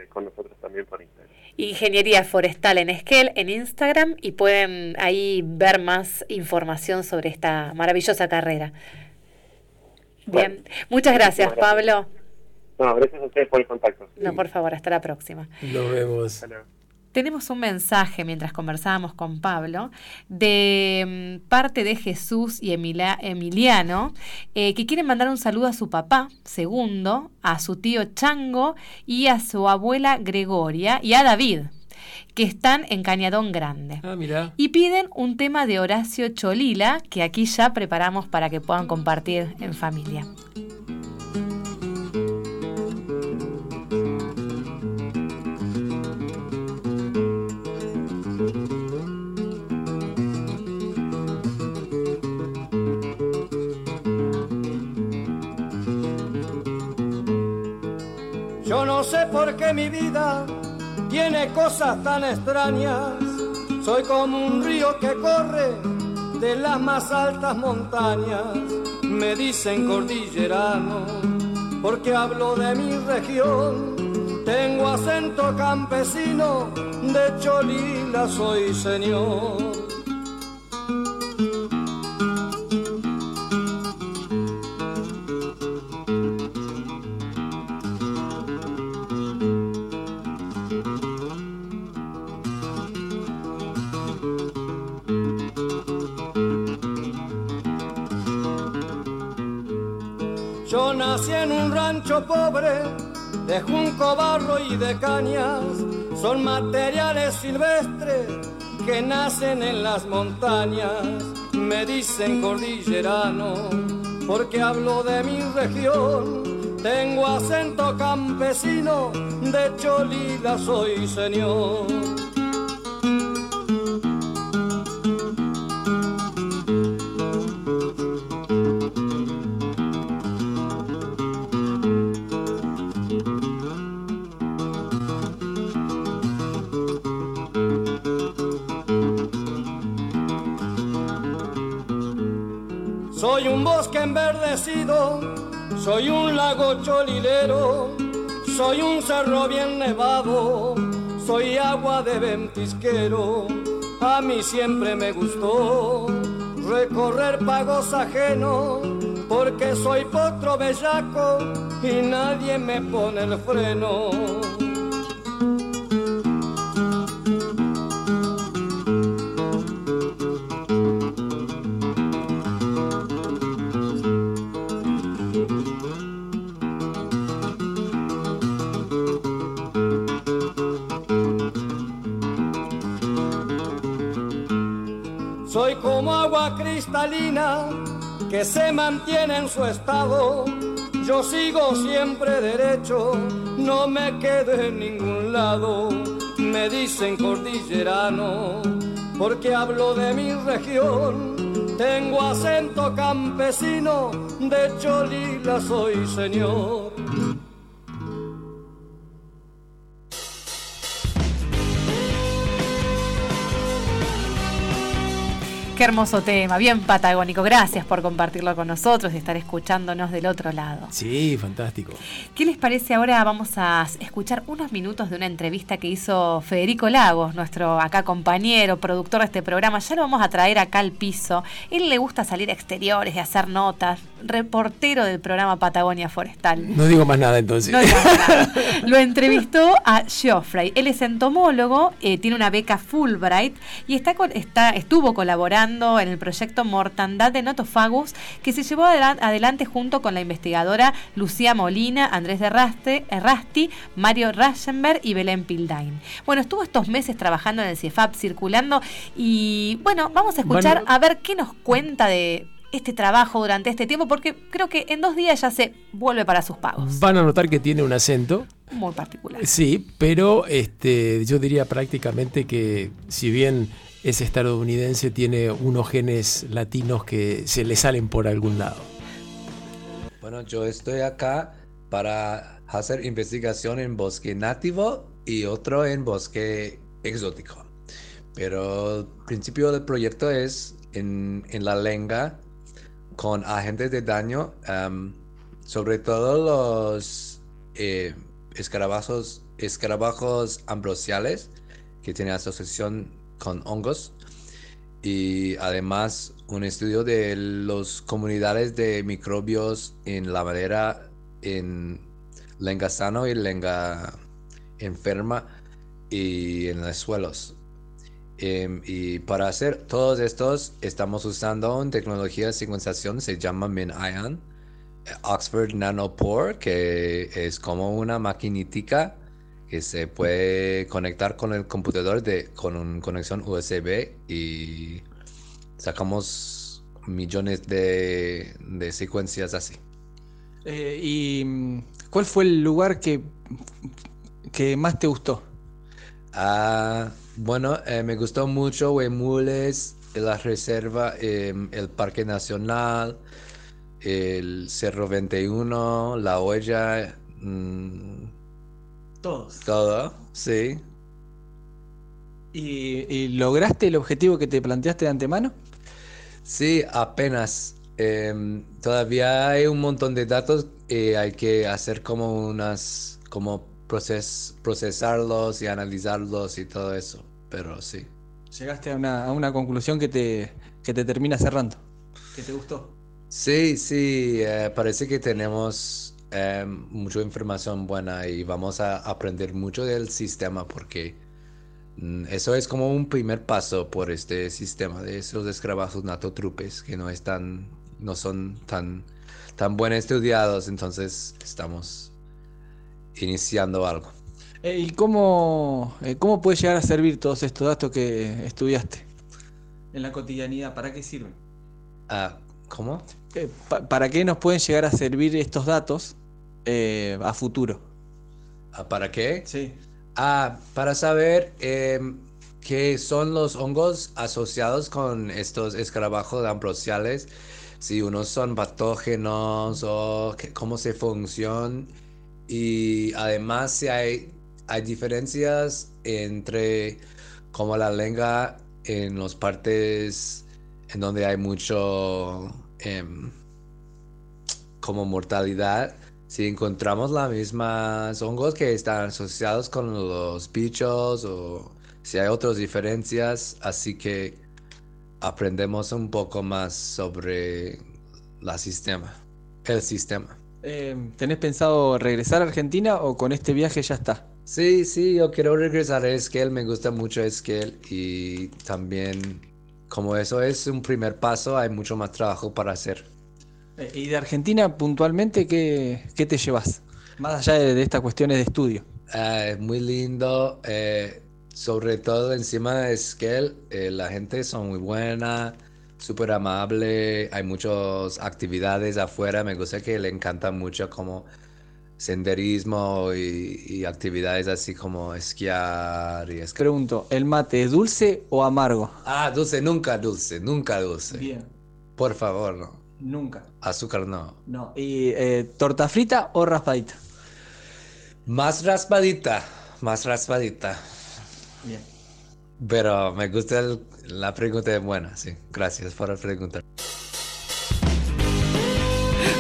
con nosotros también por Instagram. Ingeniería Forestal en Esquel en Instagram y pueden ahí ver más información sobre esta maravillosa carrera. Bien, muchas gracias, Pablo. No, gracias a ustedes por el contacto. No, por favor, hasta la próxima. Nos vemos. Tenemos un mensaje mientras conversábamos con Pablo de mm, parte de Jesús y Emiliano eh, que quieren mandar un saludo a su papá, segundo, a su tío Chango y a su abuela Gregoria y a David que están en Cañadón Grande. Ah, mira. Y piden un tema de Horacio Cholila que aquí ya preparamos para que puedan compartir en familia. Yo no sé por qué mi vida tiene cosas tan extrañas. Soy como un río que corre de las más altas montañas. Me dicen cordillerano porque hablo de mi región. Tengo acento campesino, de Cholila soy señor. Barro y de cañas son materiales silvestres que nacen en las montañas. Me dicen cordillerano porque hablo de mi región. Tengo acento campesino, de Cholila soy señor. Cholilero, soy un cerro bien nevado, soy agua de ventisquero. A mí siempre me gustó recorrer pagos ajenos, porque soy potro bellaco y nadie me pone el freno. Que se mantiene en su estado. Yo sigo siempre derecho, no me quedo en ningún lado. Me dicen cordillerano porque hablo de mi región. Tengo acento campesino, de Cholila soy señor. Qué hermoso tema, bien patagónico. Gracias por compartirlo con nosotros y estar escuchándonos del otro lado. Sí, fantástico. ¿Qué les parece ahora? Vamos a escuchar unos minutos de una entrevista que hizo Federico Lagos, nuestro acá compañero, productor de este programa. Ya lo vamos a traer acá al piso. Él le gusta salir a exteriores y hacer notas. Reportero del programa Patagonia Forestal. No digo más nada entonces. No digo más nada. (laughs) Lo entrevistó a Geoffrey. Él es entomólogo, eh, tiene una beca Fulbright y está, está, estuvo colaborando en el proyecto Mortandad de Notofagus, que se llevó adelante junto con la investigadora Lucía Molina, Andrés de Raste, Rasti, Mario Raschenberg y Belén Pildain. Bueno, estuvo estos meses trabajando en el CIEFAP, circulando, y bueno, vamos a escuchar a ver qué nos cuenta de este trabajo durante este tiempo, porque creo que en dos días ya se vuelve para sus pagos. Van a notar que tiene un acento. Muy particular. Sí, pero este, yo diría prácticamente que si bien ese estadounidense tiene unos genes latinos que se le salen por algún lado. Bueno, yo estoy acá para hacer investigación en bosque nativo y otro en bosque exótico. Pero el principio del proyecto es en, la lenga con agentes de daño, sobre todo los eh, escarabajos, escarabajos ambrosiales que tienen asociación con hongos y además un estudio de las comunidades de microbios en la madera en lenga sano y lenga enferma y en los suelos. Em, y para hacer todos estos estamos usando una tecnología de secuenciación, se llama MinION, Oxford Nanopore, que es como una maquinítica que se puede conectar con el computador de, con una conexión USB y sacamos millones de, de secuencias así. Eh, ¿Y mm, cuál fue el lugar que, que más te gustó? Ah, bueno, eh, me gustó mucho Huemules, la reserva, em, el Parque Nacional, el Cerro 21, la Olla. Mmm, todos. Todo, sí. ¿Y, lograste el objetivo que te planteaste de antemano? Sí, apenas. Em, todavía hay un montón de datos y hay que hacer como unas, como proces, procesarlos y analizarlos y todo eso, pero sí. Llegaste a una, a una conclusión que te, que te termina cerrando, que te gustó. Sí, sí, eh, parece que tenemos Em, mucha información buena y vamos a aprender mucho del sistema porque mm, eso es como un primer paso por este sistema de esos escarabajos natotrupes que no están no son tan tan buen estudiados entonces estamos iniciando algo eh, ¿Y cómo, eh, cómo puede llegar a servir todos estos datos que estudiaste en la cotidianidad? ¿Para qué sirven? Ah, ¿Cómo? Eh, ¿Para qué nos pueden llegar a servir estos datos eh, a futuro. ¿Ah, ¿Para qué? Sí. Ah, para saber em, qué son los hongos asociados con estos escarabajos ambrosiales, si unos son patógenos o cómo se funcionan y además si hay, hay diferencias entre como la lengua en las partes en donde hay mucho em, como mortalidad si encontramos las mismas hongos que están asociados con los bichos o si hay otras diferencias, así que aprendemos un poco más sobre la sistema, el sistema. Eh, ¿Tenés pensado regresar a Argentina o con este viaje ya está? Sí, sí, yo quiero regresar a Esquel, me gusta mucho Esquel y también como eso es un primer paso, hay mucho más trabajo para hacer. Eh, ¿Y de Argentina puntualmente qué, qué te llevas? Más allá de, estas cuestiones de estudio. Eh, muy lindo. Eh, sobre todo encima de Esquel, eh, la gente son muy buena, súper amable, hay muchas actividades afuera, me gusta que le encanta mucho como senderismo y, y actividades así como esquiar y esquiar. Pregunto, ¿el mate es dulce o amargo? Ah, dulce, nunca dulce, nunca dulce. Bien. Por favor, no. Nunca. Azúcar no. No. ¿Y eh, torta frita o raspadita? Más raspadita, más raspadita. Bien. Pero me gusta el- la pregunta es buena, sí. Gracias por la pregunta.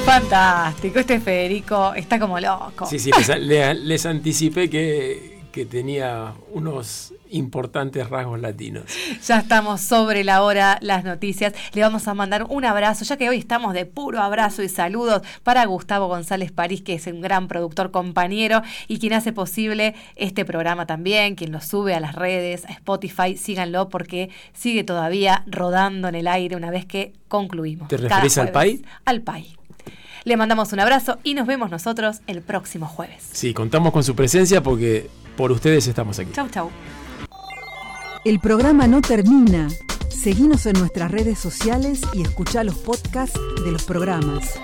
Fantástico, este Federico está como loco. Sí, sí, les, le- les anticipé que, que tenía unos importantes rasgos latinos. Ya estamos sobre la hora, las noticias. Le vamos a mandar un abrazo, ya que hoy estamos de puro abrazo y saludos para Gustavo González París, que es un gran productor compañero y quien hace posible este programa también, quien lo sube a las redes, a Spotify, síganlo porque sigue todavía rodando en el aire una vez que concluimos. ¿Te referís al. PAI? Al PAI. Le mandamos un abrazo y nos vemos nosotros el próximo jueves. Sí, contamos con su presencia porque por ustedes estamos aquí. Chau, chau. El programa no termina. Seguinos en nuestras redes sociales y escucha los podcasts de los programas.